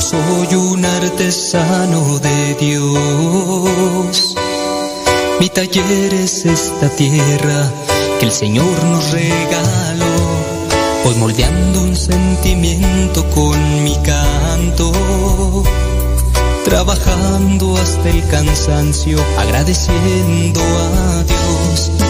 Soy un artesano de Dios. Mi taller es esta tierra que el Señor nos regaló. Voy moldeando un sentimiento con mi canto. Trabajando hasta el cansancio, agradeciendo a Dios.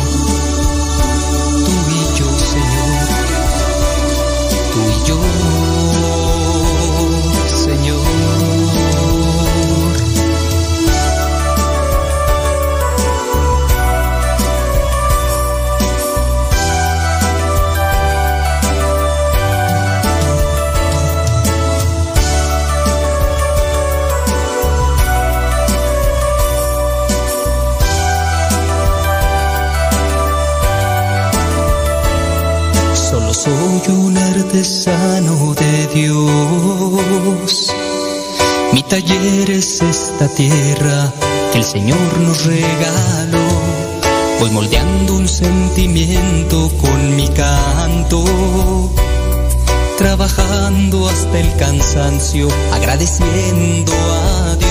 Soy un artesano de Dios. Mi taller es esta tierra que el Señor nos regaló. Voy moldeando un sentimiento con mi canto. Trabajando hasta el cansancio, agradeciendo a Dios.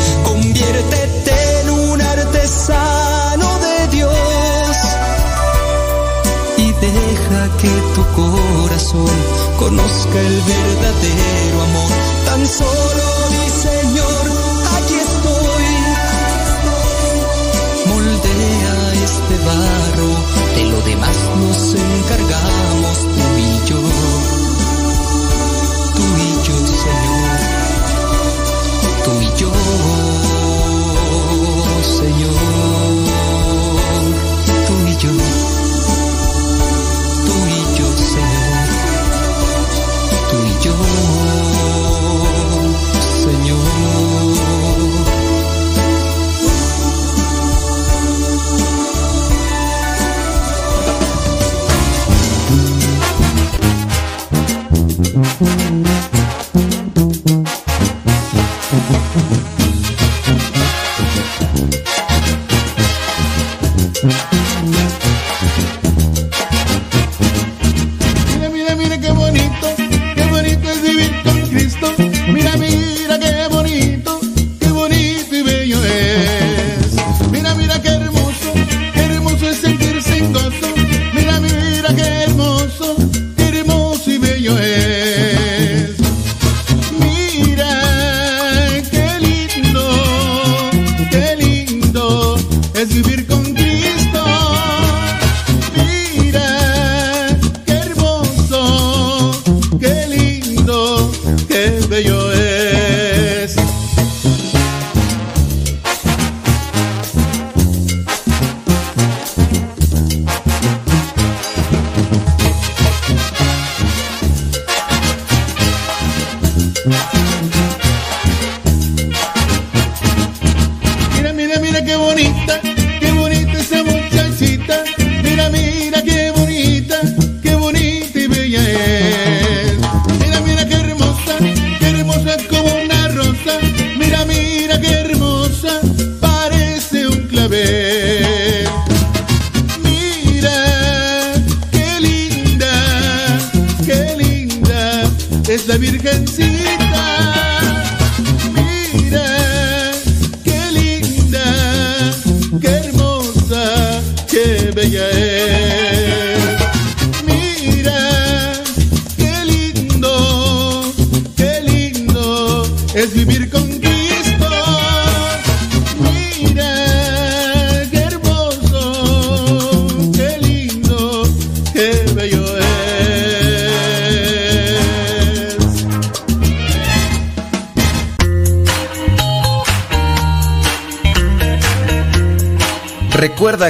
Que tu corazón conozca el verdadero amor. Tan solo mi Señor, aquí estoy. Moldea este barro, de lo demás nos encargamos tú y yo. Tú y yo, Señor.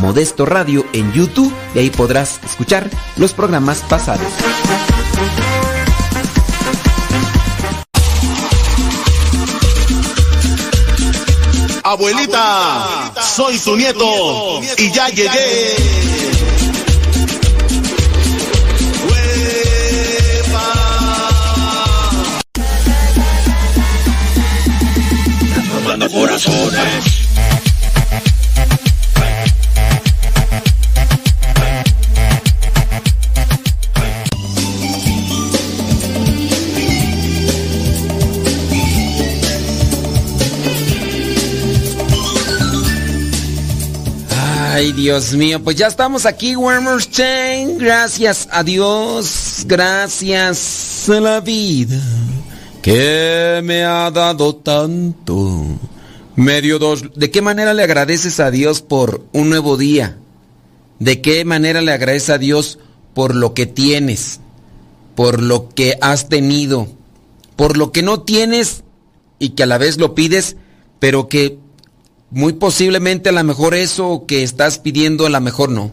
Modesto Radio en YouTube y ahí podrás escuchar los programas pasados. Abuelita, soy tu nieto y ya llegué. corazones. Ay, Dios mío, pues ya estamos aquí, Wormers Chain. Gracias a Dios, gracias a la vida que me ha dado tanto. Medio dos. ¿De qué manera le agradeces a Dios por un nuevo día? ¿De qué manera le agradeces a Dios por lo que tienes? Por lo que has tenido? Por lo que no tienes y que a la vez lo pides, pero que muy posiblemente a lo mejor eso que estás pidiendo a lo mejor no.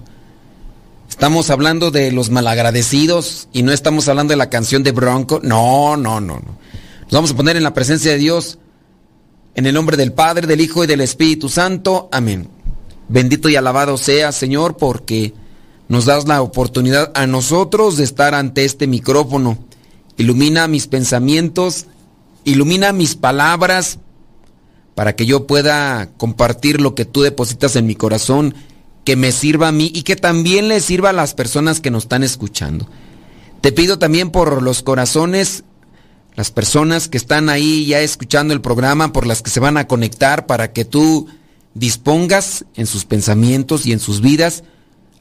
Estamos hablando de los malagradecidos y no estamos hablando de la canción de Bronco. No, no, no, no. Nos vamos a poner en la presencia de Dios. En el nombre del Padre, del Hijo y del Espíritu Santo. Amén. Bendito y alabado sea, Señor, porque nos das la oportunidad a nosotros de estar ante este micrófono. Ilumina mis pensamientos, ilumina mis palabras para que yo pueda compartir lo que tú depositas en mi corazón, que me sirva a mí y que también le sirva a las personas que nos están escuchando. Te pido también por los corazones, las personas que están ahí ya escuchando el programa, por las que se van a conectar, para que tú dispongas en sus pensamientos y en sus vidas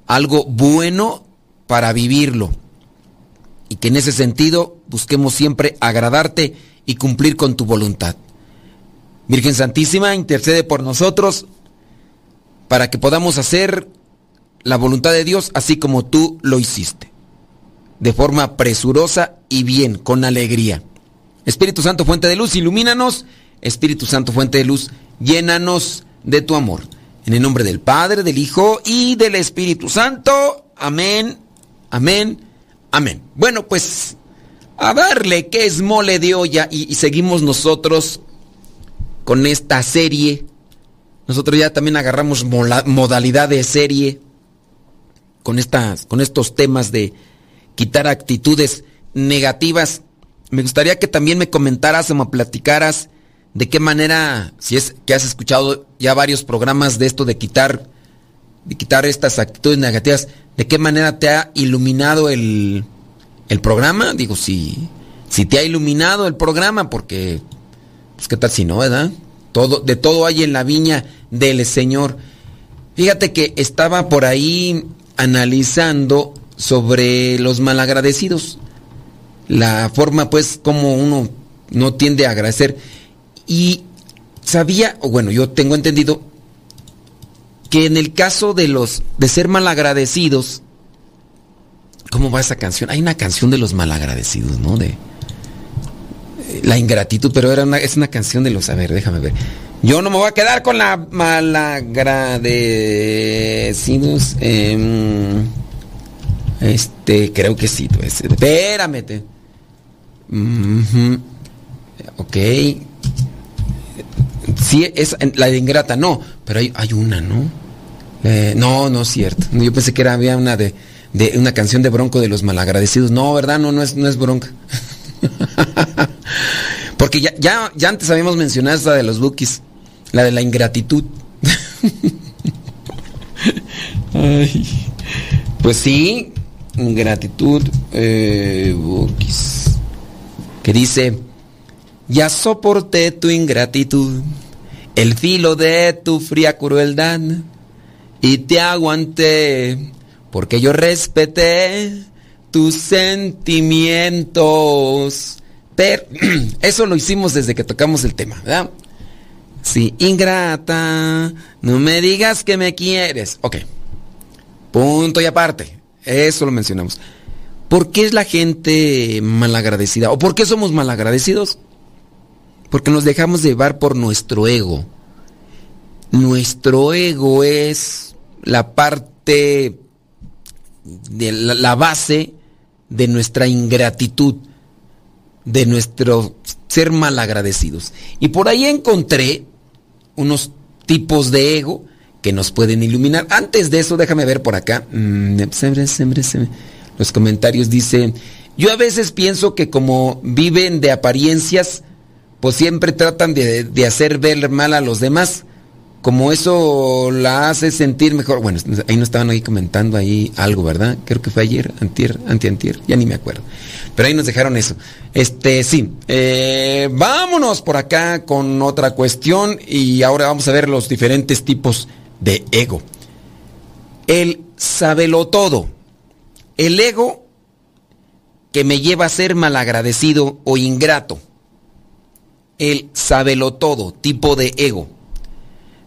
algo bueno para vivirlo. Y que en ese sentido busquemos siempre agradarte y cumplir con tu voluntad. Virgen Santísima, intercede por nosotros para que podamos hacer la voluntad de Dios así como tú lo hiciste, de forma presurosa y bien, con alegría. Espíritu Santo, fuente de luz, ilumínanos. Espíritu Santo, fuente de luz, llénanos de tu amor. En el nombre del Padre, del Hijo y del Espíritu Santo. Amén, amén, amén. Bueno, pues a darle que es mole de olla y, y seguimos nosotros con esta serie. Nosotros ya también agarramos modalidad de serie con, estas, con estos temas de quitar actitudes negativas. Me gustaría que también me comentaras o me platicaras de qué manera, si es que has escuchado ya varios programas de esto de quitar, de quitar estas actitudes negativas, de qué manera te ha iluminado el, el programa. Digo, si, si te ha iluminado el programa, porque pues qué tal si no, ¿verdad? Todo, de todo hay en la viña del Señor. Fíjate que estaba por ahí analizando sobre los malagradecidos. La forma, pues, como uno no tiende a agradecer. Y sabía, o bueno, yo tengo entendido que en el caso de los de ser malagradecidos, ¿cómo va esa canción? Hay una canción de los malagradecidos, ¿no? De la ingratitud, pero era una, es una canción de los. A ver, déjame ver. Yo no me voy a quedar con la malagradecidos. Eh, este, creo que sí. Pues, espérame. Te. Uh. Ok. Sí, es la de ingrata, no, pero hay, hay una, ¿no? Eh, no, no es cierto. Yo pensé que era, había una de, de una canción de Bronco de los malagradecidos. No, ¿verdad? No, no es, no es Bronca. Porque ya, ya, ya antes habíamos mencionado esta de los Bookies. La de la ingratitud. Pues sí, ingratitud. Eh, que dice, ya soporté tu ingratitud, el filo de tu fría crueldad, y te aguanté, porque yo respeté tus sentimientos. Pero eso lo hicimos desde que tocamos el tema, ¿verdad? Sí, ingrata, no me digas que me quieres. Ok. Punto y aparte. Eso lo mencionamos. ¿Por qué es la gente malagradecida? ¿O por qué somos malagradecidos? Porque nos dejamos llevar por nuestro ego. Nuestro ego es la parte de la base de nuestra ingratitud, de nuestro ser malagradecidos. Y por ahí encontré unos tipos de ego que nos pueden iluminar. Antes de eso, déjame ver por acá. Mm, los comentarios dicen, yo a veces pienso que como viven de apariencias, pues siempre tratan de, de hacer ver mal a los demás como eso la hace sentir mejor. Bueno, ahí no estaban ahí comentando ahí algo, ¿verdad? Creo que fue ayer, antier, antiantier, ya ni me acuerdo. Pero ahí nos dejaron eso. Este, sí. Eh, vámonos por acá con otra cuestión y ahora vamos a ver los diferentes tipos de ego. El sabelo todo. El ego que me lleva a ser malagradecido o ingrato. El sabelo todo, tipo de ego.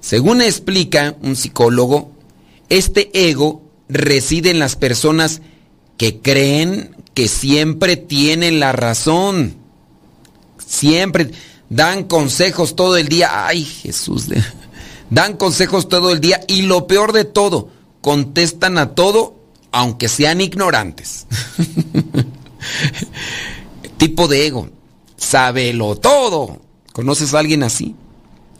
Según explica un psicólogo, este ego reside en las personas que creen que siempre tienen la razón. Siempre dan consejos todo el día. Ay, Jesús. Dan consejos todo el día y lo peor de todo, contestan a todo aunque sean ignorantes. tipo de ego. Sábelo todo. ¿Conoces a alguien así?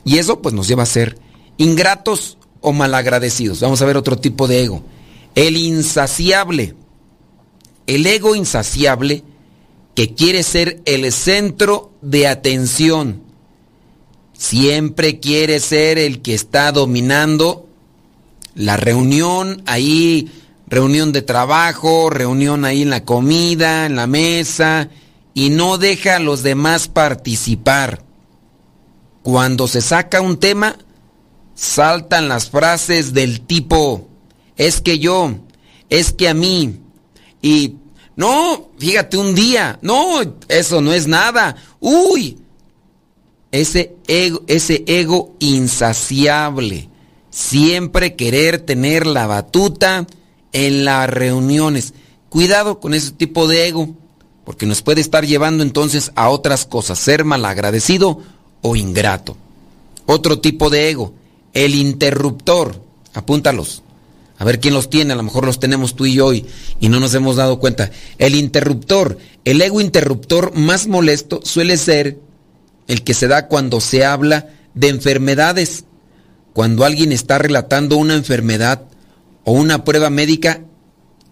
Y eso pues nos lleva a ser Ingratos o malagradecidos. Vamos a ver otro tipo de ego. El insaciable. El ego insaciable que quiere ser el centro de atención. Siempre quiere ser el que está dominando la reunión, ahí, reunión de trabajo, reunión ahí en la comida, en la mesa, y no deja a los demás participar. Cuando se saca un tema, saltan las frases del tipo, es que yo, es que a mí, y no, fíjate un día, no, eso no es nada, uy, ese ego, ese ego insaciable, siempre querer tener la batuta en las reuniones. Cuidado con ese tipo de ego, porque nos puede estar llevando entonces a otras cosas, ser malagradecido o ingrato. Otro tipo de ego, el interruptor. Apúntalos. A ver quién los tiene, a lo mejor los tenemos tú y yo y, no nos hemos dado cuenta. El interruptor, el ego interruptor más molesto suele ser el que se da cuando se habla de enfermedades. Cuando alguien está relatando una enfermedad o una prueba médica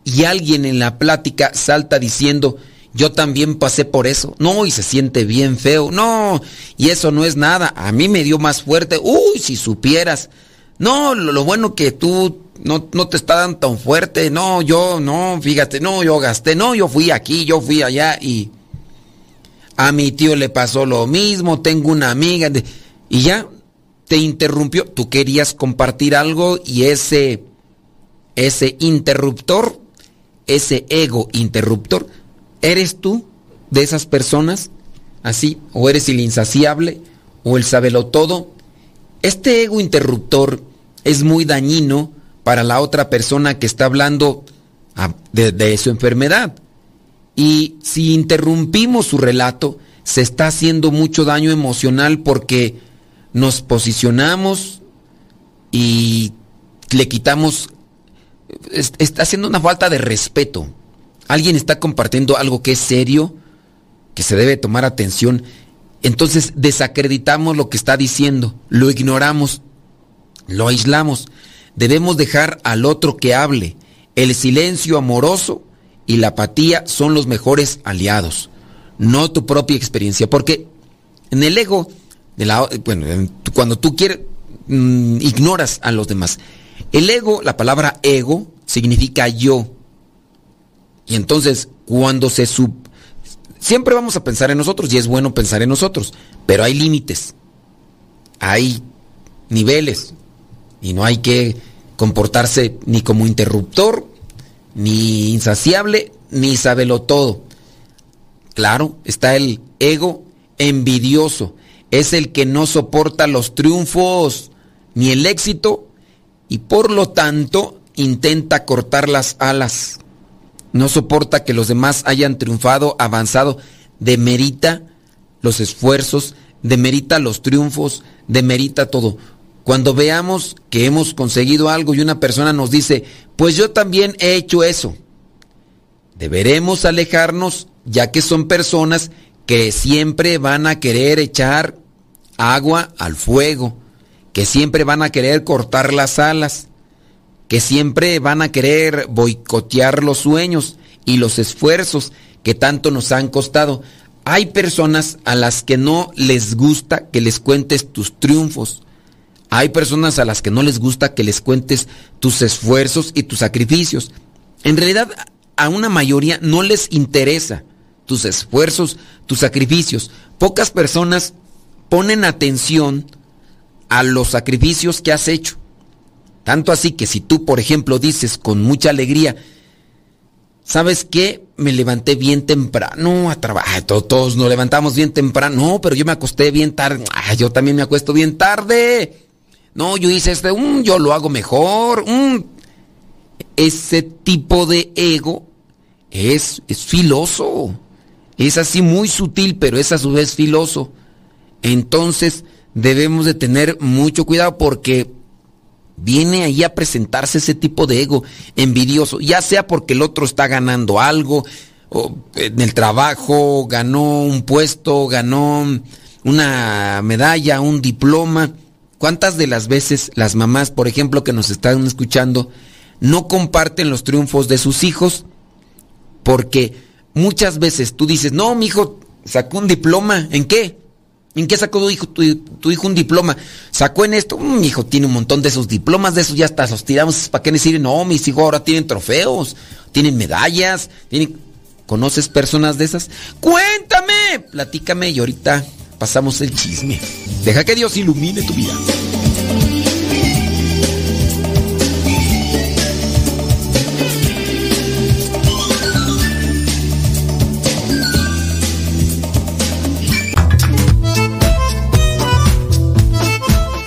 y alguien en la plática salta diciendo, yo también pasé por eso. No, y se siente bien feo. No, y eso no es nada. A mí me dio más fuerte. Uy, si supieras. No, lo, bueno que tú no, no, te está dando tan fuerte. No, yo, no, fíjate, no, yo gasté. No, yo fui aquí, yo fui allá y a mi tío le pasó lo mismo. Tengo una amiga. y ya te interrumpió. Tú querías compartir algo y ese, ese interruptor, ese ego interruptor, ¿Eres tú de esas personas? Así, o eres el insaciable, o el sabelo todo. Este ego interruptor es muy dañino para la otra persona que está hablando ah, de, de su enfermedad. Y si interrumpimos su relato, se está haciendo mucho daño emocional porque nos posicionamos y le quitamos, está haciendo una falta de respeto alguien está compartiendo algo que es serio, que se debe tomar atención, entonces desacreditamos lo que está diciendo, lo ignoramos, lo aislamos. Debemos dejar al otro que hable. El silencio amoroso y la apatía son los mejores aliados, no tu propia experiencia, porque en el ego bueno, cuando tú quieres, mm, ignoras a los demás. El ego, la palabra ego, significa yo. Y entonces, cuando se sub... Siempre vamos a pensar en nosotros y es bueno pensar en nosotros, pero hay límites, hay niveles y no hay que comportarse ni como interruptor, ni insaciable, ni sabelo todo. Claro, está el ego envidioso, es el que no soporta los triunfos ni el éxito y por lo tanto intenta cortar las alas. No soporta que los demás hayan triunfado, avanzado, demerita los esfuerzos, demerita los triunfos, demerita todo. Cuando veamos que hemos conseguido algo y una persona nos dice, pues yo también he hecho eso, deberemos alejarnos ya que son personas que siempre van a querer echar agua al fuego, que siempre van a querer cortar las alas, que siempre van a querer boicotear los sueños y los esfuerzos que tanto nos han costado. Hay personas a las que no les gusta que les cuentes tus triunfos. Hay personas a las que no les gusta que les cuentes tus esfuerzos y tus sacrificios. En realidad, a una mayoría no les interesa tus esfuerzos, tus sacrificios. Pocas personas ponen atención a los sacrificios que has hecho. Tanto así que si tú, por ejemplo, dices con mucha alegría, ¿sabes qué? Me levanté bien temprano a trabajar. Todos nos levantamos bien temprano. No, pero yo me acosté bien tarde. yo también me acuesto bien tarde. No, yo hice este, mm, yo lo hago mejor. Mm. Ese tipo de ego es, es filoso. Es así muy sutil, pero es a su vez filoso. Entonces debemos de tener mucho cuidado porque viene ahí a presentarse ese tipo de ego envidioso, ya sea porque el otro está ganando algo, o en el trabajo, ganó un puesto, ganó una medalla, un diploma. ¿Cuántas de las veces las mamás, por ejemplo, que nos están escuchando, no comparten los triunfos de sus hijos? Porque muchas veces tú dices, no, mi hijo sacó un diploma, ¿en qué? ¿En qué sacó tu hijo, tu, hijo un diploma? Sacó en esto, mm, mi hijo tiene un montón de esos diplomas, de esos ya hasta los tiramos, ¿para qué me sirven? No, mis hijos ahora tienen trofeos, tienen medallas, tienen... ¿Conoces personas de esas? Cuéntame, platícame y ahorita pasamos el chisme. Deja que Dios ilumine tu vida.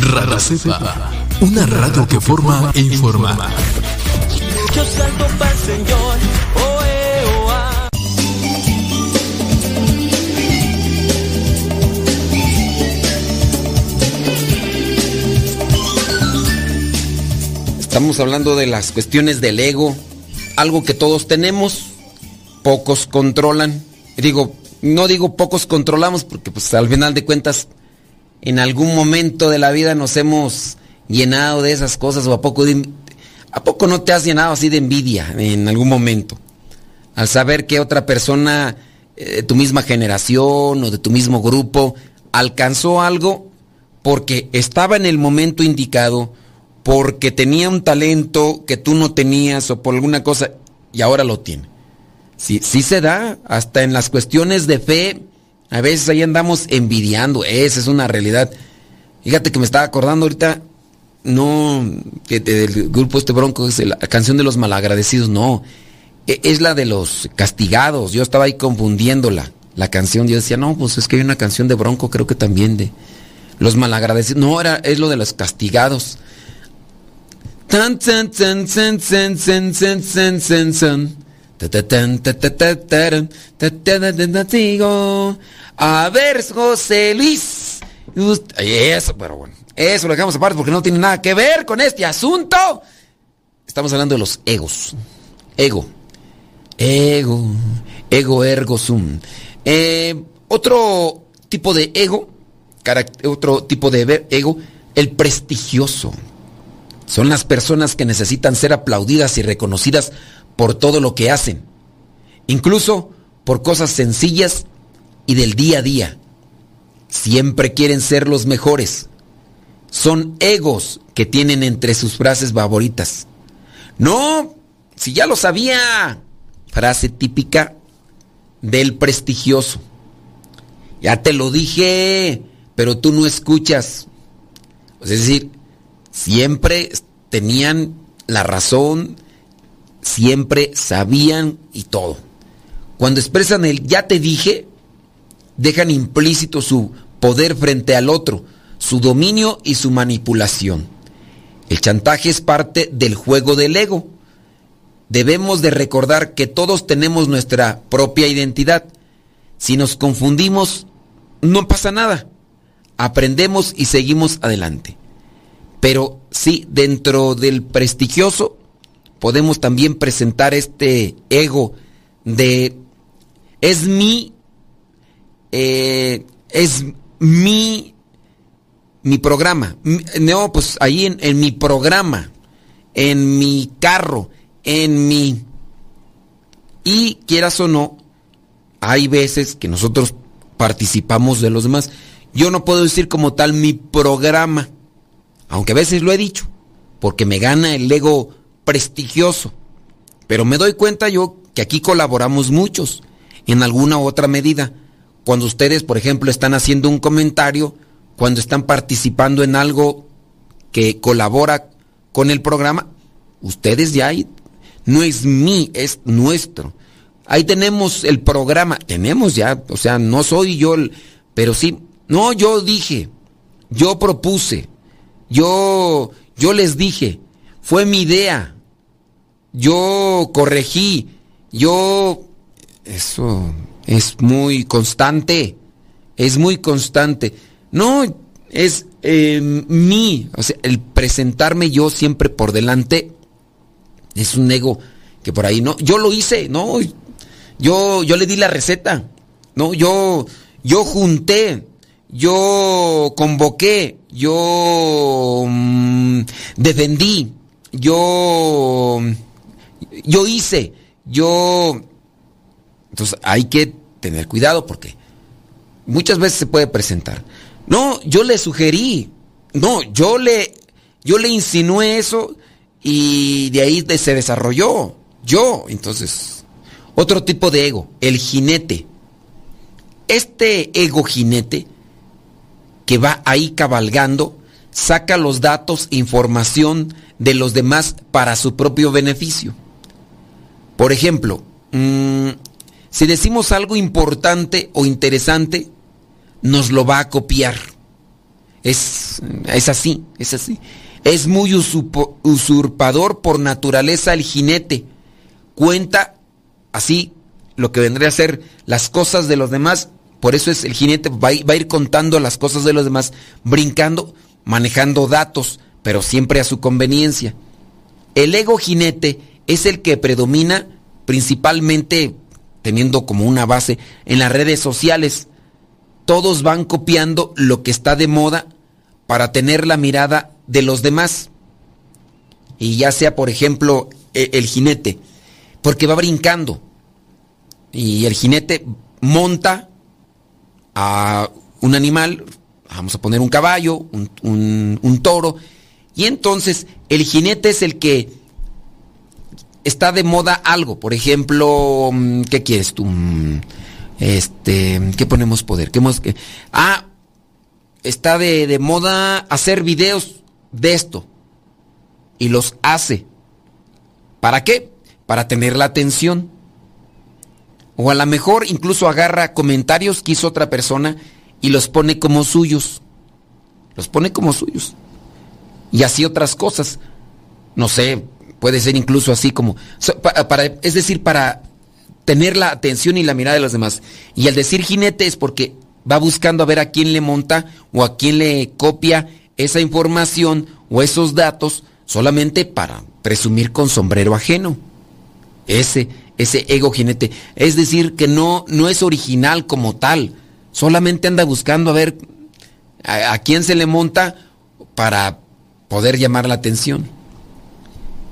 Radio Cepa, una radio que forma e informa. Yo salto para el Señor. Estamos hablando de las cuestiones del ego algo que todos tenemos, pocos controlan. Digo, no digo pocos controlamos porque pues al final de cuentas en algún momento de la vida nos hemos llenado de esas cosas o a poco a poco no te has llenado así de envidia en algún momento al saber que otra persona eh, de tu misma generación o de tu mismo grupo alcanzó algo porque estaba en el momento indicado, porque tenía un talento que tú no tenías o por alguna cosa y ahora lo tiene. Sí, sí se da, hasta en las cuestiones de fe, a veces ahí andamos envidiando, esa es una realidad. Fíjate que me estaba acordando ahorita, no, que del grupo este bronco es la canción de los malagradecidos, no, e, es la de los castigados, yo estaba ahí confundiéndola, la canción, yo decía, no, pues es que hay una canción de bronco, creo que también de los malagradecidos, no, era, es lo de los castigados. A ver, José Luis. Eso, lo dejamos aparte porque no tiene nada que ver con este asunto. Estamos hablando de los egos. Ego. Ego. Ego ergo sum. Eh, otro tipo de ego. Otro tipo de ego. El prestigioso. Son las personas que necesitan ser aplaudidas y reconocidas por todo lo que hacen, incluso por cosas sencillas y del día a día. Siempre quieren ser los mejores. Son egos que tienen entre sus frases favoritas. No, si ya lo sabía. Frase típica del prestigioso. Ya te lo dije, pero tú no escuchas. Es decir, siempre tenían la razón, siempre sabían y todo. Cuando expresan el ya te dije, dejan implícito su poder frente al otro, su dominio y su manipulación. El chantaje es parte del juego del ego. Debemos de recordar que todos tenemos nuestra propia identidad. Si nos confundimos, no pasa nada. Aprendemos y seguimos adelante. Pero sí, dentro del prestigioso podemos también presentar este ego de es mi, eh, es mi, mi programa. No, pues ahí en, en mi programa, en mi carro, en mi... Y quieras o no, hay veces que nosotros participamos de los demás. Yo no puedo decir como tal mi programa, aunque a veces lo he dicho, porque me gana el ego prestigioso. Pero me doy cuenta yo que aquí colaboramos muchos, en alguna otra medida. Cuando ustedes, por ejemplo, están haciendo un comentario, cuando están participando en algo que colabora con el programa, ustedes ya no es mí, es nuestro. Ahí tenemos el programa, tenemos ya, o sea, no soy yo, pero sí, no, yo dije, yo propuse, yo, yo les dije, fue mi idea. Yo corregí. Yo... Eso es muy constante. Es muy constante. No, es eh, mí. O sea, el presentarme yo siempre por delante es un ego que por ahí no. Yo lo hice, no. Yo, yo le di la receta. No, yo, yo junté. Yo convoqué. Yo mm, defendí yo, yo hice, yo... Entonces hay que tener cuidado porque muchas veces se puede presentar. No, yo le sugerí, no, yo le, yo le insinué eso y de ahí se desarrolló. Yo, entonces, otro tipo de ego, el jinete. Este ego jinete que va ahí cabalgando, saca los datos, información de los demás para su propio beneficio. Por ejemplo, mm, si decimos algo importante o interesante, nos lo va a copiar. Es, es así, es así. Es muy usurpador por naturaleza el jinete. Cuenta así lo que vendría a ser las cosas de los demás. Por eso es el jinete, va a ir contando las cosas de los demás, brincando, manejando datos pero siempre a su conveniencia. El ego jinete es el que predomina principalmente teniendo como una base en las redes sociales. Todos van copiando lo que está de moda para tener la mirada de los demás. Y ya sea, por ejemplo, e, el, jinete, porque va brincando. Y el jinete monta a un animal, vamos a poner un caballo, un, un toro, y entonces el jinete es el que está de moda algo. Por ejemplo, mm, ¿qué quieres tú? Mm, este, ¿qué ponemos poder? ¿Qué hemos, ah, está de, de moda hacer videos de esto. Y los hace. ¿Para qué? Para tener la atención. O a lo mejor incluso agarra comentarios que hizo otra persona y los pone como suyos. Los pone como suyos. Y así otras cosas. No sé, Puede ser incluso así como, para, es decir, para tener la atención y la mirada de los demás. Y al decir jinete es porque va buscando a ver a quién le monta o a quién le copia esa información o esos datos solamente para presumir con sombrero ajeno. Ese, ese ego jinete. Es decir, que no, no es original como tal. Solamente anda buscando a ver a quién se le monta para poder llamar la atención.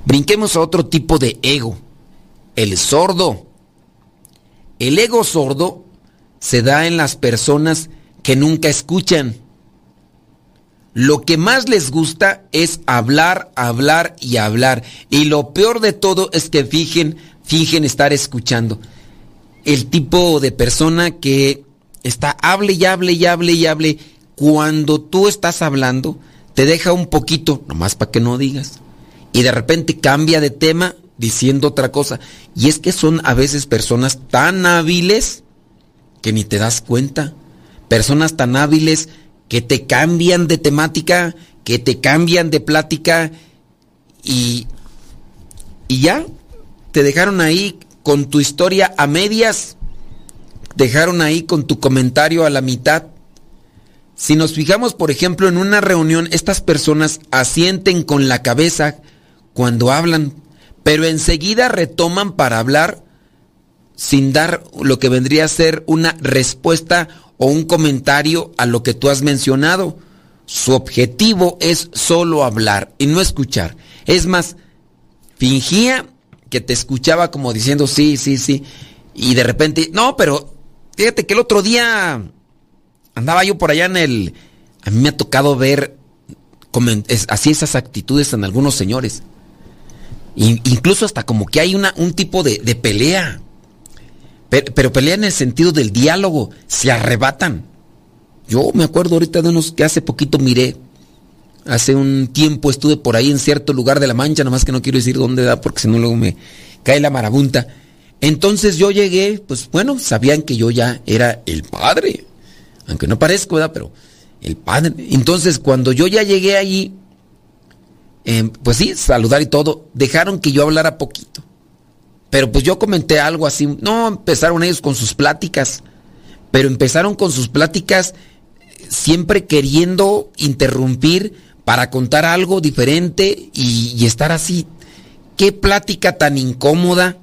Brinquemos a otro tipo de ego, el sordo. El ego sordo se da en las personas que nunca escuchan. Lo que más les gusta es hablar, hablar y hablar. Y lo peor de todo es que fingen, fingen estar escuchando. El tipo de persona que está hable y hable y hable y hable. Cuando tú estás hablando, te deja un poquito, nomás para que no digas y de repente cambia de tema diciendo otra cosa. Y es que son a veces personas tan hábiles que ni te das cuenta. Personas tan hábiles que te cambian de temática, que te cambian de plática y, y ya te dejaron ahí con tu historia a medias, dejaron ahí con tu comentario a la mitad. Si nos fijamos, por ejemplo, en una reunión, estas personas asienten con la cabeza cuando hablan, pero enseguida retoman para hablar sin dar lo que vendría a ser una respuesta o un comentario a lo que tú has mencionado. Su objetivo es solo hablar y no escuchar. Es más, fingía que te escuchaba como diciendo sí, sí, sí. Y de repente, no, pero fíjate que el otro día andaba yo por allá en el... A mí me ha tocado ver así esas actitudes en algunos señores incluso hasta como que hay un tipo de, pelea. Pero, pelea en el sentido del diálogo. Se arrebatan. Yo me acuerdo ahorita de unos que hace poquito miré. Hace un tiempo estuve por ahí en cierto lugar de la Mancha, nomás que no quiero decir dónde da porque si no luego me cae la marabunta. Entonces yo llegué, pues bueno, sabían que yo ya era el padre. Aunque no parezco, ¿verdad? Pero el padre. Entonces cuando yo ya llegué allí, Em, pues sí, saludar y todo, dejaron que yo hablara poquito. Pero pues yo comenté algo así, no, empezaron ellos con sus pláticas, pero empezaron con sus pláticas siempre queriendo interrumpir para contar algo diferente y, y estar así. Qué plática tan incómoda.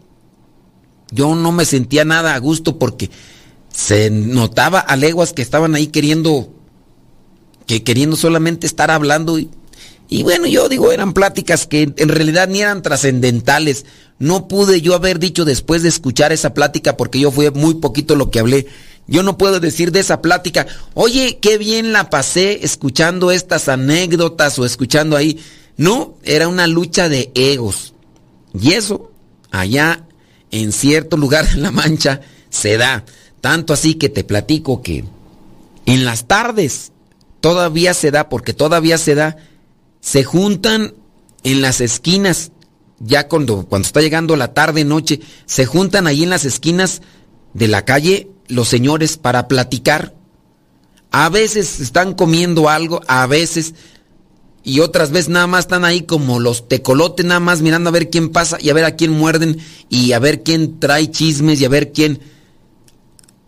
Yo no me sentía nada a gusto porque se notaba a leguas que estaban ahí queriendo que queriendo solamente estar hablando y y bueno, yo digo, eran pláticas que en realidad ni eran trascendentales. No pude yo haber dicho después de escuchar esa plática porque yo fue muy poquito lo que hablé. Yo no puedo decir de esa plática, oye, qué bien la pasé escuchando estas anécdotas o escuchando ahí. No, era una lucha de egos. Y eso, allá en cierto lugar de La Mancha, se da. Tanto así que te platico que en las tardes todavía se da, porque todavía se da se juntan en las esquinas, ya cuando, cuando está llegando la tarde, noche, se juntan ahí en las esquinas de la calle los señores para platicar. A veces están comiendo algo, a veces, y otras veces nada más están ahí como los tecolotes, nada más mirando a ver quién pasa y a ver a quién muerden y a ver quién trae chismes y a ver quién...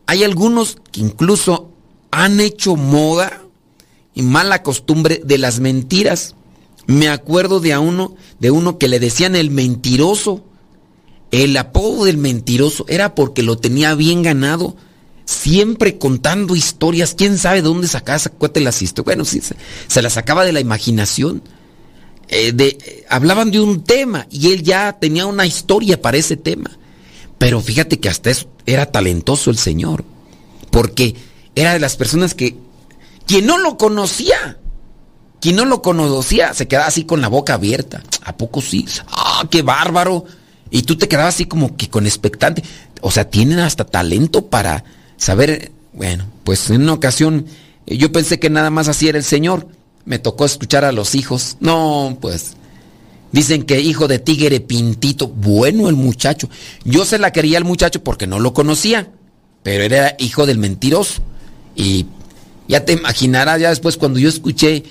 Hay algunos que incluso han hecho moda y mala costumbre de las mentiras. Me acuerdo de a uno, de uno que le decían el mentiroso. el apodo del mentiroso era porque lo tenía bien ganado, siempre contando historias. ¿Quién sabe dónde sacaba cuate las historias? Bueno, sí, se, se las sacaba de la imaginación. Eh, de, hablaban de un tema y él ya tenía una historia para ese tema. Pero fíjate que hasta era talentoso el Señor. Porque era de las personas que, quien no lo conocía, quien no lo conocía, se quedaba así con la boca abierta. ¿A poco sí? ¡Ah, qué bárbaro! Y tú te quedabas así como que con expectante. O sea, tienen hasta talento para saber. Bueno, pues en una ocasión yo pensé que nada más así era el Señor. Me tocó escuchar a los hijos. No, pues. Dicen que hijo de tigre pintito. Bueno, el muchacho. Yo se la quería al muchacho porque no lo conocía. Pero era hijo del mentiroso. Y ya te imaginarás, ya después cuando yo escuché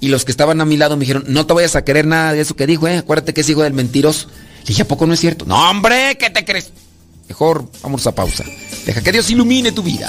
y los que estaban a mi lado me dijeron, no te vayas a querer nada de eso que dijo, eh, acuérdate que es hijo del mentiroso. Le dije, ¿a poco no es cierto? No, hombre, ¿qué te crees? Mejor vamos a pausa. Deja que Dios ilumine tu vida.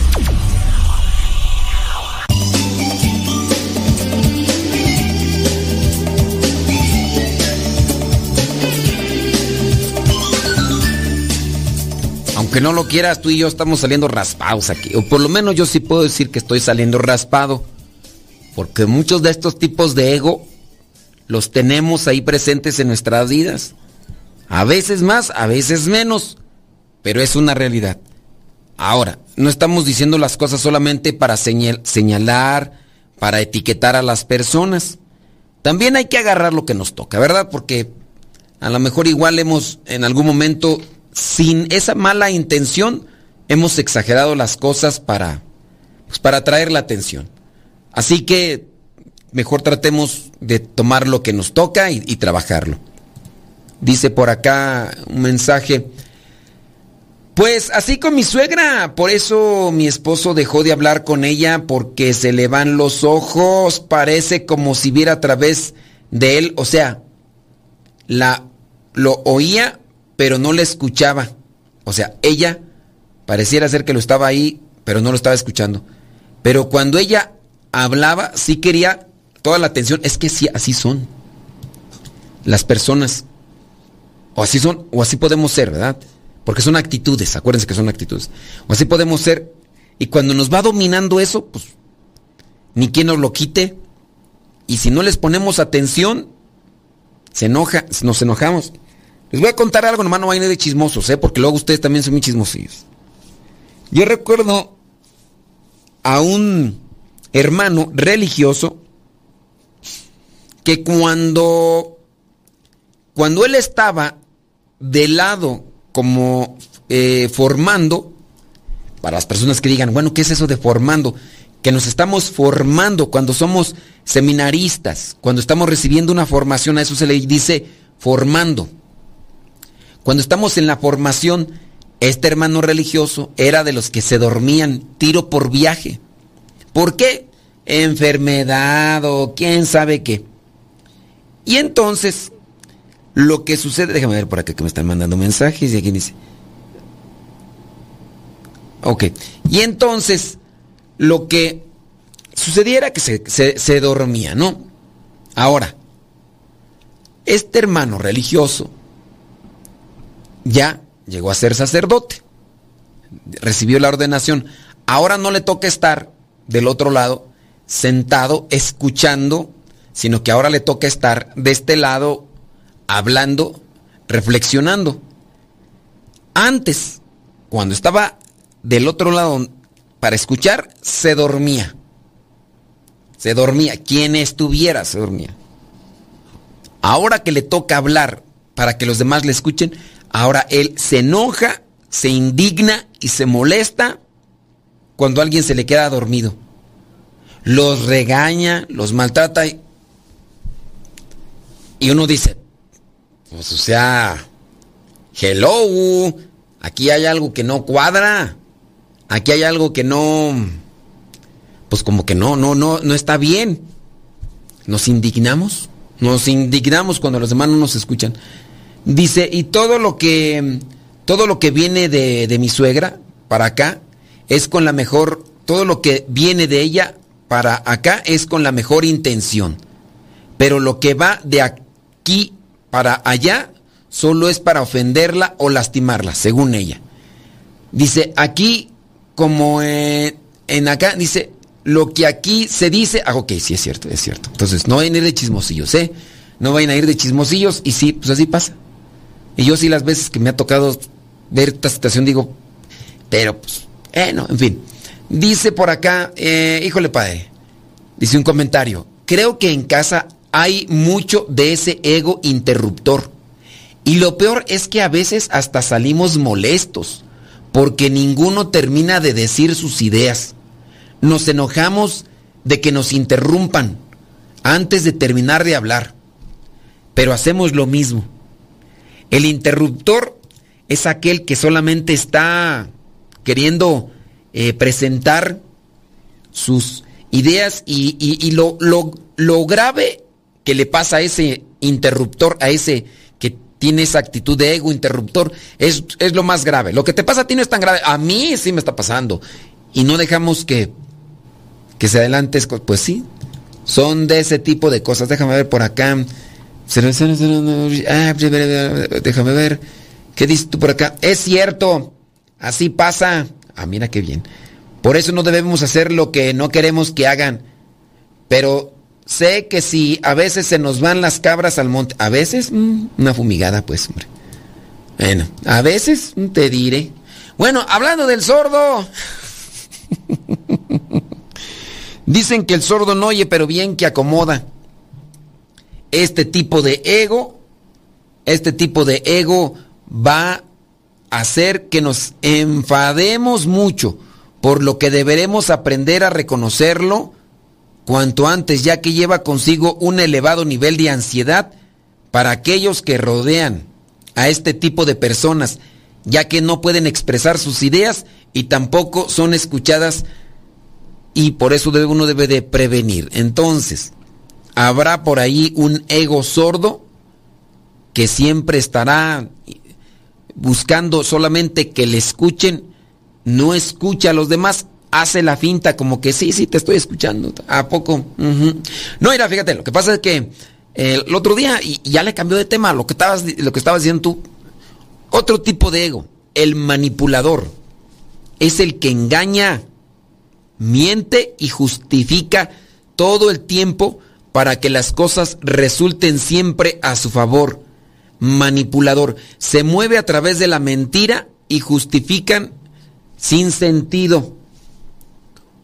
Aunque no lo quieras, tú y yo estamos saliendo raspados aquí. O por lo menos yo sí puedo decir que estoy saliendo raspado. Porque muchos de estos tipos de ego los tenemos ahí presentes en nuestras vidas. A veces más, a veces menos. Pero es una realidad. Ahora, no estamos diciendo las cosas solamente para señal- señalar, para etiquetar a las personas. También hay que agarrar lo que nos toca, ¿verdad? Porque a lo mejor igual hemos en algún momento, sin esa mala intención, hemos exagerado las cosas para, pues, para atraer la atención. Así que mejor tratemos de tomar lo que nos toca y, y trabajarlo. Dice por acá un mensaje. Pues así con mi suegra, por eso mi esposo dejó de hablar con ella porque se le van los ojos, parece como si viera a través de él, o sea, la lo oía pero no le escuchaba. O sea, ella pareciera ser que lo estaba ahí, pero no lo estaba escuchando. Pero cuando ella hablaba, sí quería toda la atención. Es que sí, así son las personas. O así son, o así podemos ser, ¿verdad? Porque son actitudes, acuérdense que son actitudes. O así podemos ser. Y cuando nos va dominando eso, pues ni quien nos lo quite. Y si no les ponemos atención, se enoja, nos enojamos. Les voy a contar algo, nomás no vayan de chismosos, ¿eh? Porque luego ustedes también son muy chismosillos. Yo recuerdo a un hermano religioso que cuando, cuando él estaba de lado como eh, formando, para las personas que digan, bueno, ¿qué es eso de formando? Que nos estamos formando cuando somos seminaristas, cuando estamos recibiendo una formación, a eso se le dice formando. Cuando estamos en la formación, este hermano religioso era de los que se dormían tiro por viaje. ¿Por qué? Enfermedad o quién sabe qué. Y entonces, lo que sucede, déjame ver por acá que me están mandando mensajes y aquí dice. Ok. Y entonces, lo que sucediera que se, se- se dormía, ¿no? Ahora, este hermano religioso ya llegó a ser sacerdote, recibió la ordenación, ahora no le toca estar del otro lado sentado escuchando, sino que ahora le toca estar de este lado hablando, reflexionando. Antes, cuando estaba del otro lado para escuchar, se dormía. Se dormía. Quien estuviera se dormía. Ahora que le toca hablar para que los demás le escuchen, ahora él se enoja, se indigna y se molesta cuando alguien se le queda dormido. Los regaña, los maltrata y, uno dice, pues o sea, hello, aquí hay algo que no cuadra, aquí hay algo que no, pues como que no, no, no, no está bien. Nos indignamos, nos indignamos cuando los demás no nos escuchan. Dice, y todo lo que, todo lo que viene de, de mi suegra para acá es con la mejor, todo lo que viene de ella para acá es con la mejor intención. Pero lo que va de aquí para allá solo es para ofenderla o lastimarla, según ella. Dice, aquí como eh, en acá, dice, lo que aquí se dice, ah, ok, sí es cierto, es cierto. Entonces, no vayan a ir de chismosillos, ¿eh? No vayan a ir de chismosillos y sí, pues así pasa. Y yo sí las veces que me ha tocado ver esta situación digo, pero pues, eh, no, en fin. Dice por acá, eh, híjole padre, dice un comentario, creo que en casa hay mucho de ese ego interruptor. Y lo peor es que a veces hasta salimos molestos, porque ninguno termina de decir sus ideas. Nos enojamos de que nos interrumpan antes de terminar de hablar, pero hacemos lo mismo. El interruptor es aquel que solamente está queriendo eh, presentar sus ideas y, y- lo, lo- lo grave que le pasa a ese interruptor, a ese que tiene esa actitud de ego interruptor, es, es lo más grave. Lo que te pasa a ti no es tan grave, a mí sí me está pasando. Y no dejamos que, que se adelante, pues sí, son de ese tipo de cosas. Déjame ver por acá. Déjame ver. ¿Qué dices tú por acá? Es cierto. Así pasa. Ah, mira qué bien. Por eso no debemos hacer lo que no queremos que hagan. Pero sé que si a veces se nos van las cabras al monte, a veces mm, una fumigada, pues, hombre. Bueno, a veces mm, te diré. Bueno, hablando del sordo. Dicen que el sordo no oye, pero bien que acomoda. Este tipo de ego, este tipo de ego va a hacer que nos enfademos mucho, por lo que deberemos aprender a reconocerlo cuanto antes, ya que lleva consigo un elevado nivel de ansiedad para aquellos que rodean a este tipo de personas, ya que no pueden expresar sus ideas y tampoco son escuchadas y por eso uno debe de prevenir. Entonces, habrá por ahí un ego sordo que siempre estará buscando solamente que le escuchen, no escucha a los demás, hace la finta como que sí, sí, te estoy escuchando. ¿A poco? No, mira, fíjate, lo que pasa es que el otro día, y ya le cambió de tema, lo que estabas, lo que estabas diciendo tú, otro tipo de ego, el manipulador, es el que engaña, miente y justifica todo el tiempo para que las cosas resulten siempre a su favor. Manipulador. Se mueve a través de la mentira y justifican sin sentido.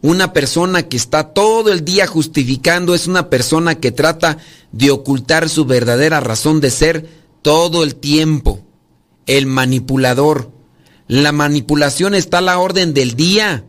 Una persona que está todo el día justificando es una persona que trata de ocultar su verdadera razón de ser todo el tiempo. El manipulador. La manipulación está a la orden del día.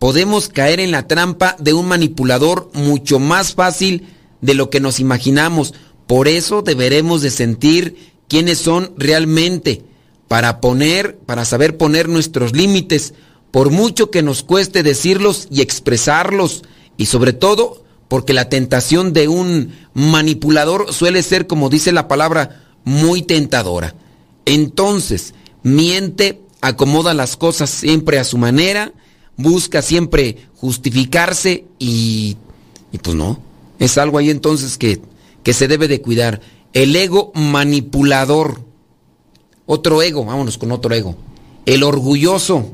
Podemos caer en la trampa de un manipulador mucho más fácil de lo que nos imaginamos. Por eso deberemos de sentir quiénes son realmente para poner, para saber poner nuestros límites, por mucho que nos cueste decirlos y expresarlos, y sobre todo porque la tentación de un manipulador suele ser, como dice la palabra, muy tentadora. Entonces, miente, acomoda las cosas siempre a su manera, busca siempre justificarse y, y pues no. Es algo ahí entonces que, que se debe de cuidar. El ego manipulador. Otro ego, vámonos con otro ego. El orgulloso.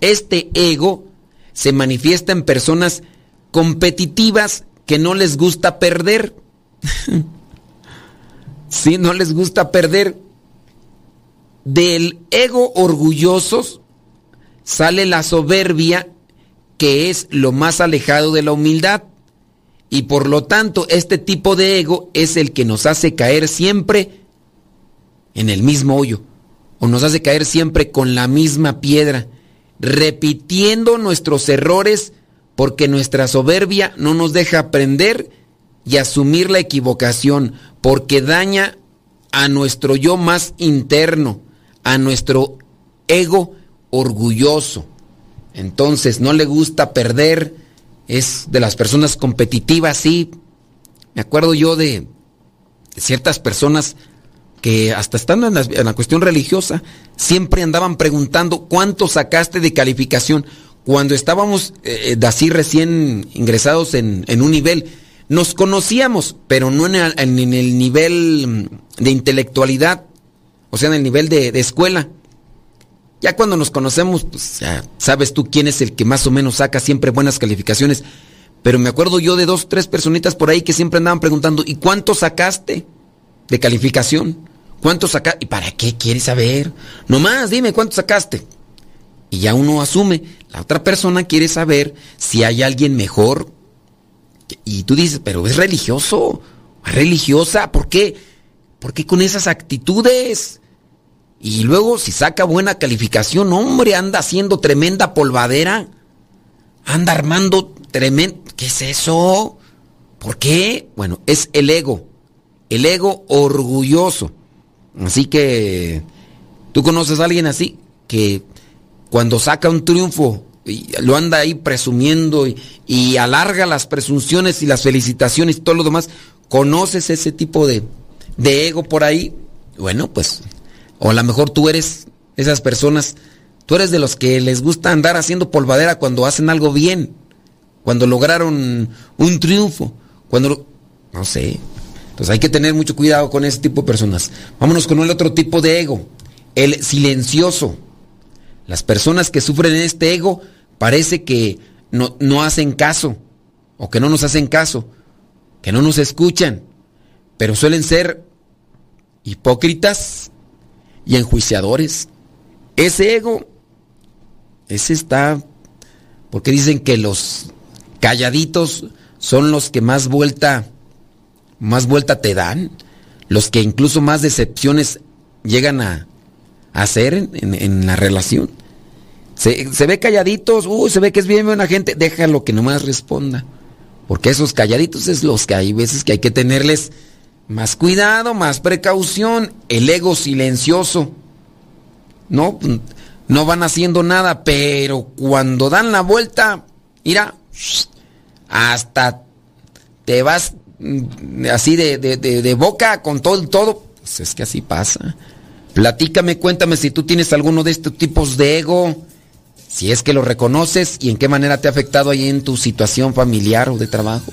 Este ego se manifiesta en personas competitivas que no les gusta perder. sí, no les gusta perder. Del ego orgullosos sale la soberbia que es lo más alejado de la humildad. Y por lo tanto, este tipo de ego es el que nos hace caer siempre en el mismo hoyo. O nos hace caer siempre con la misma piedra, repitiendo nuestros errores porque nuestra soberbia no nos deja aprender y asumir la equivocación, porque daña a nuestro yo más interno, a nuestro ego orgulloso. Entonces, no le gusta perder, es de las personas competitivas, sí. Me acuerdo yo de, ciertas personas que hasta estando en la, cuestión religiosa, siempre andaban preguntando cuánto sacaste de calificación. Cuando estábamos eh, así recién ingresados en, un nivel, nos conocíamos, pero no en el, nivel de intelectualidad, o sea, en el nivel de escuela. Ya cuando nos conocemos, pues ya sabes tú quién es el que más o menos saca siempre buenas calificaciones. Pero me acuerdo yo de dos, tres personitas por ahí que siempre andaban preguntando, ¿y cuánto sacaste de calificación? ¿Cuánto sacaste? ¿Y para qué quieres saber? Nomás dime cuánto sacaste. Y ya uno asume, la otra persona quiere saber si hay alguien mejor. Y tú dices, pero es religioso, religiosa, ¿por qué? ¿Por qué con esas actitudes? Y luego, si saca buena calificación, hombre, anda haciendo tremenda polvadera. Anda armando tremendo. ¿Qué es eso? ¿Por qué? Bueno, es el ego. El ego orgulloso. Así que, ¿tú conoces a alguien así? Que cuando saca un triunfo, lo anda ahí presumiendo y, alarga las presunciones y las felicitaciones y todo lo demás. ¿Conoces ese tipo de, de ego por ahí? Bueno, pues o a lo mejor tú eres esas personas, tú eres de los que les gusta andar haciendo polvadera cuando hacen algo bien, cuando lograron un triunfo, cuando... No sé. Entonces hay que tener mucho cuidado con ese tipo de personas. Vámonos con el otro tipo de ego, el silencioso. Las personas que sufren este ego parece que no, no hacen caso, o que no nos hacen caso, que no nos escuchan, pero suelen ser hipócritas y enjuiciadores. Ese ego, ese está, porque dicen que los calladitos son los que más vuelta, más vuelta te dan, los que incluso más decepciones llegan a, hacer en, la relación. Se, ve calladitos, uy, se ve que es bien buena gente, déjalo que nomás responda. Porque esos calladitos es los que hay veces que hay que tenerles más cuidado, más precaución, el ego silencioso. No, no van haciendo nada, pero cuando dan la vuelta, mira, hasta te vas mm, así de, de, boca con todo el todo. Pues es que así pasa. Platícame, cuéntame si tú tienes alguno de estos tipos de ego, si es que lo reconoces y en qué manera te ha afectado ahí en tu situación familiar o de trabajo.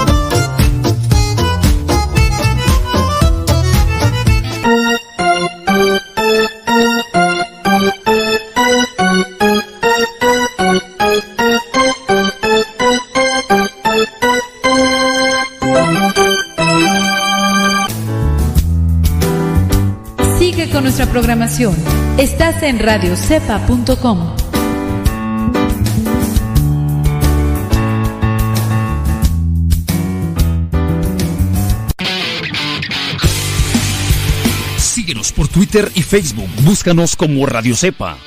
Estás en radiocepa.com. Síguenos por Twitter y Facebook. Búscanos como Radio Cepa.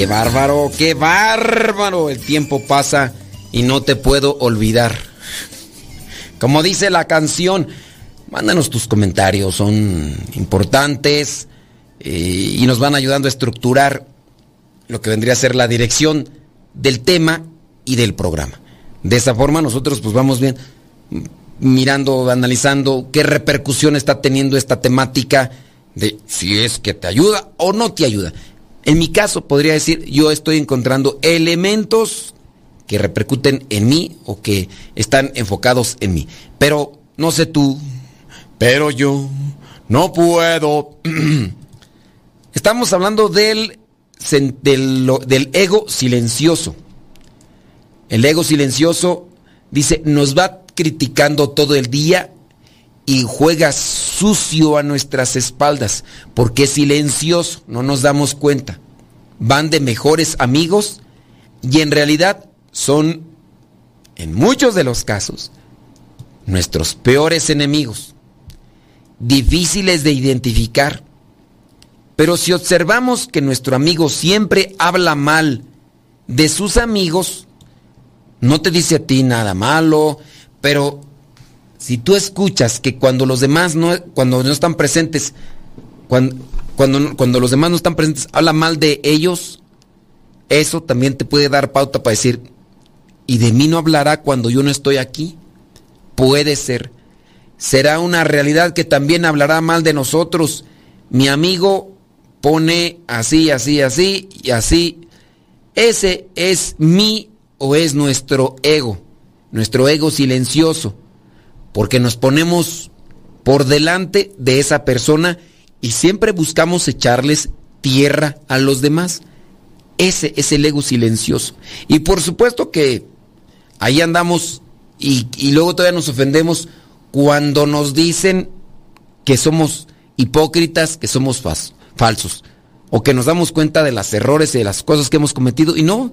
Qué bárbaro, qué bárbaro. El tiempo pasa y no te puedo olvidar. Como dice la canción, mándanos tus comentarios, son importantes eh, y nos van ayudando a estructurar lo que vendría a ser la dirección del tema y del programa. De esa forma nosotros pues vamos bien mirando, analizando qué repercusión está teniendo esta temática de si es que te ayuda o no te ayuda. En mi caso podría decir, yo estoy encontrando elementos que repercuten en mí o que están enfocados en mí. Pero no sé tú, pero yo no puedo. Estamos hablando del, del, ego silencioso. El ego silencioso dice, nos va criticando todo el día y juega sucio a nuestras espaldas, porque es silencioso, no nos damos cuenta. Van de mejores amigos y en realidad son, en muchos de los casos, nuestros peores enemigos, difíciles de identificar. Pero si observamos que nuestro amigo siempre habla mal de sus amigos, no te dice a ti nada malo, pero si tú escuchas que cuando los demás no, cuando no están presentes, cuando, cuando, los demás no están presentes, habla mal de ellos, eso también te puede dar pauta para decir, ¿y de mí no hablará cuando yo no estoy aquí? Puede ser. Será una realidad que también hablará mal de nosotros. Mi amigo pone así, así, así y así. Ese es mi o es nuestro ego, nuestro ego silencioso porque nos ponemos por delante de esa persona y siempre buscamos echarles tierra a los demás. Ese es el ego silencioso. Y por supuesto que ahí andamos y, luego todavía nos ofendemos cuando nos dicen que somos hipócritas, que somos falsos, o que nos damos cuenta de los errores y de las cosas que hemos cometido y no,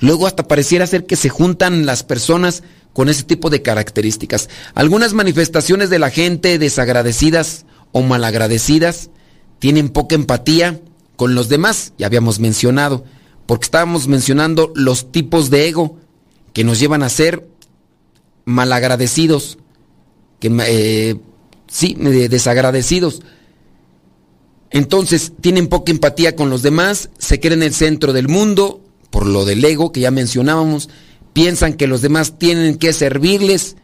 luego hasta pareciera ser que se juntan las personas con ese tipo de características. Algunas manifestaciones de la gente desagradecidas o malagradecidas tienen poca empatía con los demás, ya habíamos mencionado, porque estábamos mencionando los tipos de ego que nos llevan a ser malagradecidos, que eh, sí, desagradecidos. Entonces, tienen poca empatía con los demás, se creen el centro del mundo, por lo del ego que ya mencionábamos, piensan que los demás tienen que servirles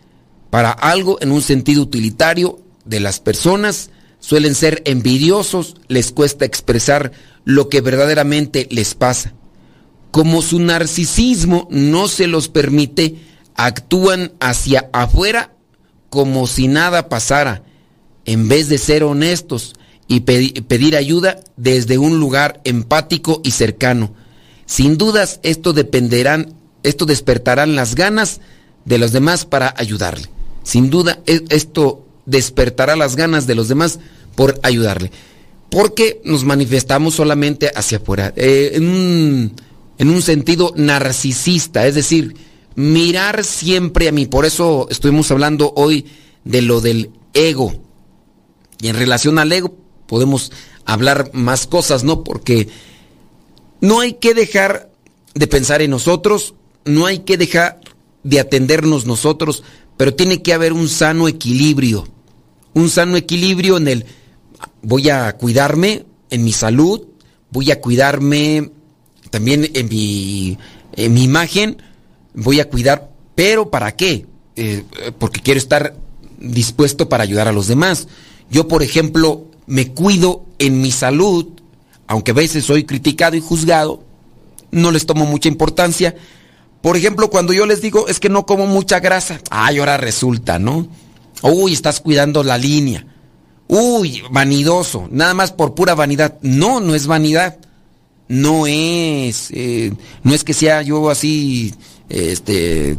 para algo en un sentido utilitario de las personas, suelen ser envidiosos, les cuesta expresar lo que verdaderamente les pasa. Como su narcisismo no se los permite, actúan hacia afuera como si nada pasara, en vez de ser honestos y pedir ayuda desde un lugar empático y cercano. Sin dudas, esto dependerán esto despertará las ganas de los demás para ayudarle. Sin duda, e, esto despertará las ganas de los demás por ayudarle. Porque nos manifestamos solamente hacia afuera, eh, en un sentido narcisista, es decir, mirar siempre a mí. Por eso estuvimos hablando hoy de lo del ego. Y en relación al ego podemos hablar más cosas, ¿no? Porque no hay que dejar de pensar en nosotros, no hay que dejar de atendernos nosotros, pero tiene que haber un sano equilibrio. Un sano equilibrio en el voy a cuidarme en mi salud, voy a cuidarme también en mi, en mi imagen, voy a cuidar, pero ¿para qué? Eh, porque quiero estar dispuesto para ayudar a los demás. Yo, por ejemplo, me cuido en mi salud, aunque a veces soy criticado y juzgado, no les tomo mucha importancia, por ejemplo, cuando yo les digo, es que no como mucha grasa. Ay, ahora resulta, ¿no? Uy, estás cuidando la línea. Uy, vanidoso, nada más por pura vanidad. No, no es vanidad. No es, eh, no es que sea yo así, este,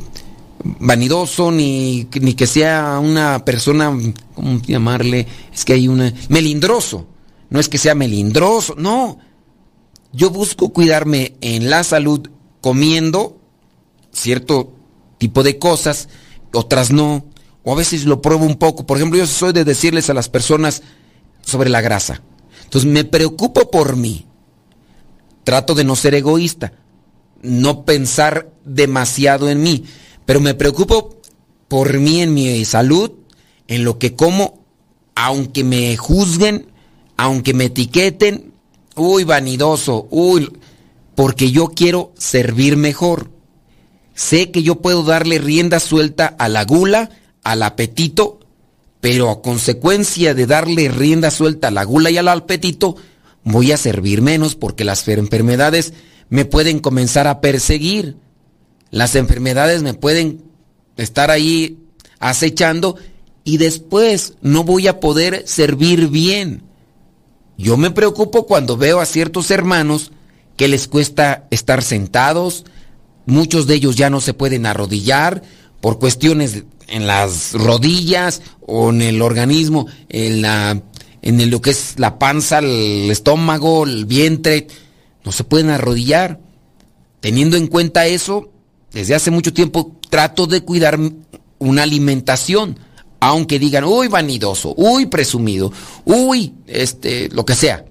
vanidoso, ni, ni que sea una persona, ¿cómo llamarle? Es que hay una, melindroso. No es que sea melindroso, no. yo busco cuidarme en la salud comiendo cierto tipo de cosas, otras no, o a veces lo pruebo un poco. Por ejemplo, yo soy de decirles a las personas sobre la grasa. Entonces me preocupo por mí. Trato de no ser egoísta, no pensar demasiado en mí, pero me preocupo por mí en mi salud, en lo que como, aunque me juzguen, aunque me etiqueten, uy, vanidoso, uy, porque yo quiero servir mejor. Sé que yo puedo darle rienda suelta a la gula, al apetito, pero a consecuencia de darle rienda suelta a la gula y al apetito, voy a servir menos porque las enfermedades me pueden comenzar a perseguir. Las enfermedades me pueden estar ahí acechando y después no voy a poder servir bien. Yo me preocupo cuando veo a ciertos hermanos que les cuesta estar sentados, muchos de ellos ya no se pueden arrodillar por cuestiones en las rodillas o en el organismo, en, en lo que es la panza, el estómago, el vientre, no se pueden arrodillar. Teniendo en cuenta eso, desde hace mucho tiempo trato de cuidar una alimentación, aunque digan, uy, vanidoso, uy, presumido, uy, este, lo que sea.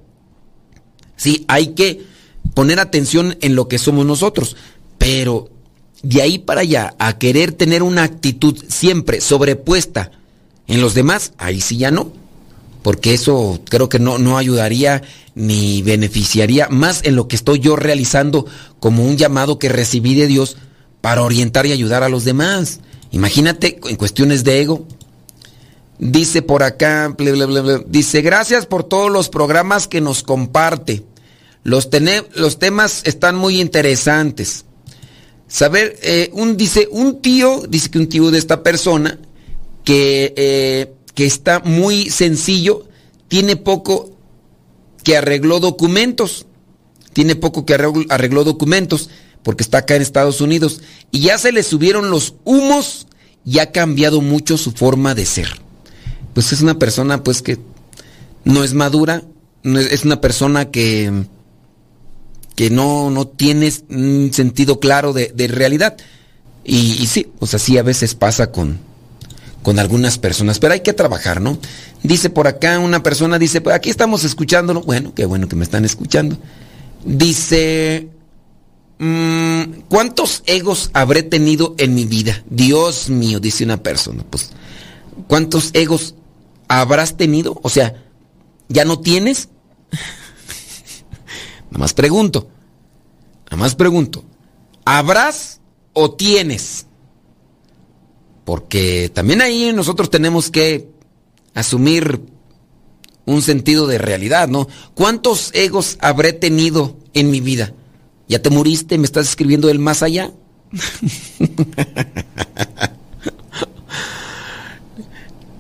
Sí, hay que poner atención en lo que somos nosotros, pero de ahí para allá a querer tener una actitud siempre sobrepuesta en los demás, ahí sí ya no. Porque eso creo que no, no ayudaría ni beneficiaría más en lo que estoy yo realizando como un llamado que recibí de Dios para orientar y ayudar a los demás. Imagínate en cuestiones de ego. Dice por acá, dice, gracias por todos los programas que nos comparte. Los, los temas están muy interesantes. Saber, eh, un, dice, un tío, dice que un tío de esta persona, que, eh, que está muy sencillo, tiene poco que arregló documentos, tiene poco que arregló, documentos, porque está acá en Estados Unidos, y ya se le subieron los humos y ha cambiado mucho su forma de ser. Pues es una persona pues que no es madura, no es una persona que que no, no tienes un sentido claro de, realidad. Y, sí, pues así a veces pasa con, con algunas personas, pero hay que trabajar, ¿no? Dice por acá una persona, dice, pues aquí estamos escuchándolo, bueno, qué bueno que me están escuchando. Dice, mm, ¿cuántos egos habré tenido en mi vida? Dios mío, dice una persona, pues, ¿cuántos egos habrás tenido? O sea, ¿ya no tienes? Nada más pregunto. Nada más pregunto. ¿Habrás o tienes? Porque también ahí nosotros tenemos que asumir un sentido de realidad, ¿no? ¿Cuántos egos habré tenido en mi vida? ¿Ya te muriste? ¿Me estás escribiendo del más allá?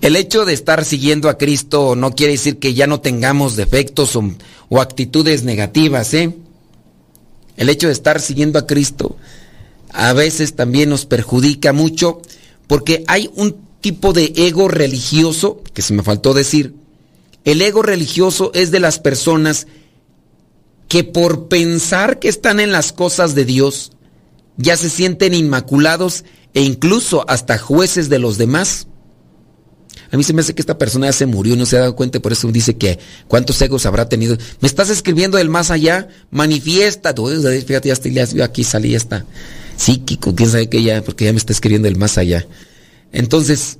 El hecho de estar siguiendo a Cristo no quiere decir que ya no tengamos defectos o, actitudes negativas, ¿eh? El hecho de estar siguiendo a Cristo a veces también nos perjudica mucho porque hay un tipo de ego religioso, que se me faltó decir, el ego religioso es de las personas que por pensar que están en las cosas de Dios, ya se sienten inmaculados e incluso hasta jueces de los demás. A mí se me hace que esta persona ya se murió, no se ha dado cuenta, por eso dice que cuántos egos habrá tenido. Me estás escribiendo del más allá, manifiesta. Fíjate, ya estoy, aquí salí esta psíquico, quién sabe qué ya, porque ya me está escribiendo del más allá. Entonces,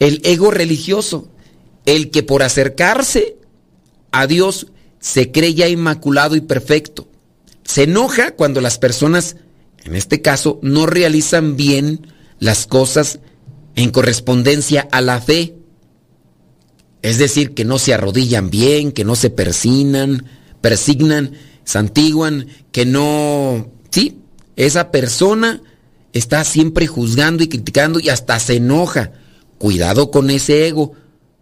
el ego religioso, el que por acercarse a Dios se cree ya inmaculado y perfecto. Se enoja cuando las personas, en este caso, no realizan bien las cosas en correspondencia a la fe. Es decir, que no se arrodillan bien, que no se persinan, persignan, santiguan, que no... Sí, esa persona está siempre juzgando y criticando y hasta se enoja. Cuidado con ese ego,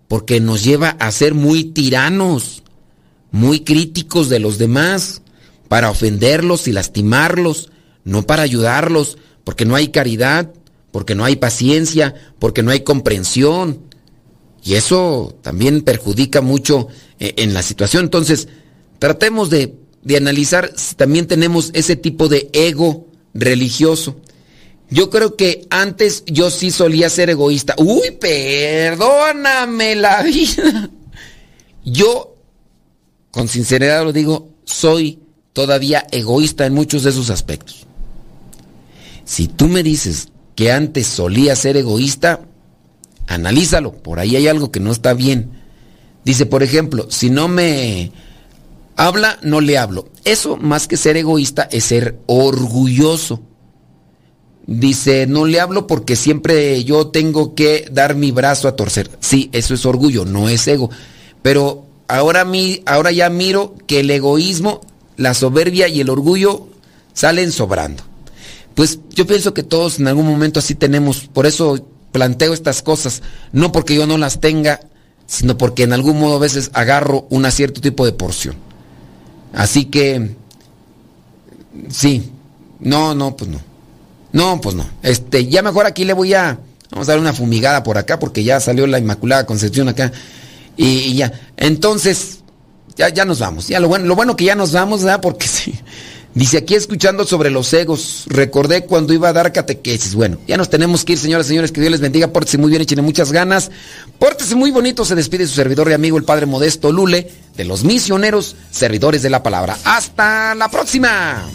porque nos lleva a ser muy tiranos, muy críticos de los demás, para ofenderlos y lastimarlos, no para ayudarlos, porque no hay caridad, porque no hay paciencia, porque no hay comprensión. Y eso también perjudica mucho eh, en la situación. Entonces, tratemos de, de analizar si también tenemos ese tipo de ego religioso. Yo creo que antes yo sí solía ser egoísta. Uy, perdóname la vida. Yo, con sinceridad lo digo, soy todavía egoísta en muchos de esos aspectos. Si tú me dices que antes solía ser egoísta, analízalo, por ahí hay algo que no está bien. Dice, por ejemplo, si no me habla, no le hablo. Eso, más que ser egoísta, es ser orgulloso. Dice, no le hablo porque siempre yo tengo que dar mi brazo a torcer. Sí, eso es orgullo, no es ego. Pero ahora, ahora ya miro que el egoísmo, la soberbia y el orgullo salen sobrando. Pues yo pienso que todos en algún momento así tenemos, por eso planteo estas cosas, no porque yo no las tenga, sino porque en algún modo a veces agarro un cierto tipo de porción. Así que, sí, no, no, pues no. No, pues no. Este, ya mejor aquí le voy a, vamos a dar una fumigada por acá porque ya salió la Inmaculada Concepción acá. Y, ya, entonces, ya, ya nos vamos. Ya lo bueno, lo bueno que ya nos vamos, ¿verdad? Porque sí. Dice aquí escuchando sobre los egos, recordé cuando iba a dar catequesis. Bueno, ya nos tenemos que ir, señoras y señores, que Dios les bendiga, pórtese muy bien, échenle muchas ganas. Pórtese muy bonito, se despide su servidor y amigo, el Padre Modesto Lule, de los misioneros, servidores de la palabra. Hasta la próxima.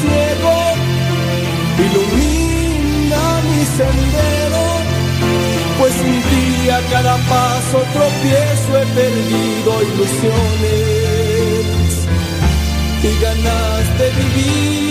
Ciego, ilumina mi sendero, pues un día cada paso tropiezo he perdido ilusiones y ganas de vivir.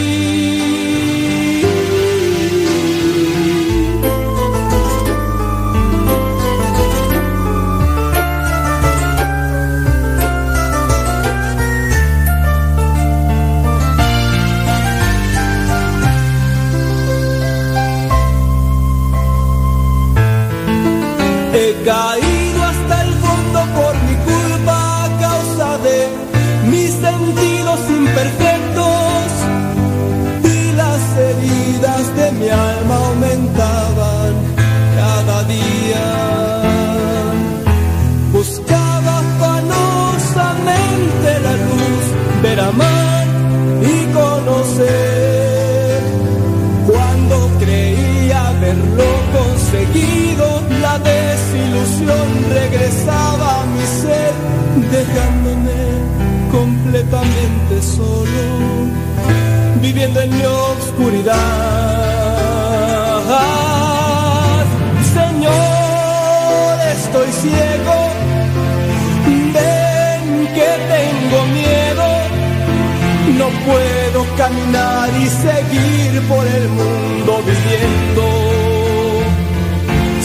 Solo, viviendo en mi oscuridad. Señor, estoy ciego, ven que tengo miedo. No puedo caminar y seguir por el mundo viviendo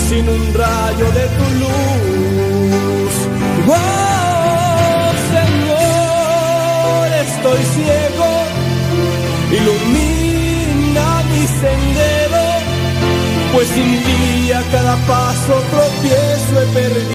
sin un rayo de tu luz. Estoy ciego, ilumina mi sendero, pues sin ti cada paso tropiezo he perdido.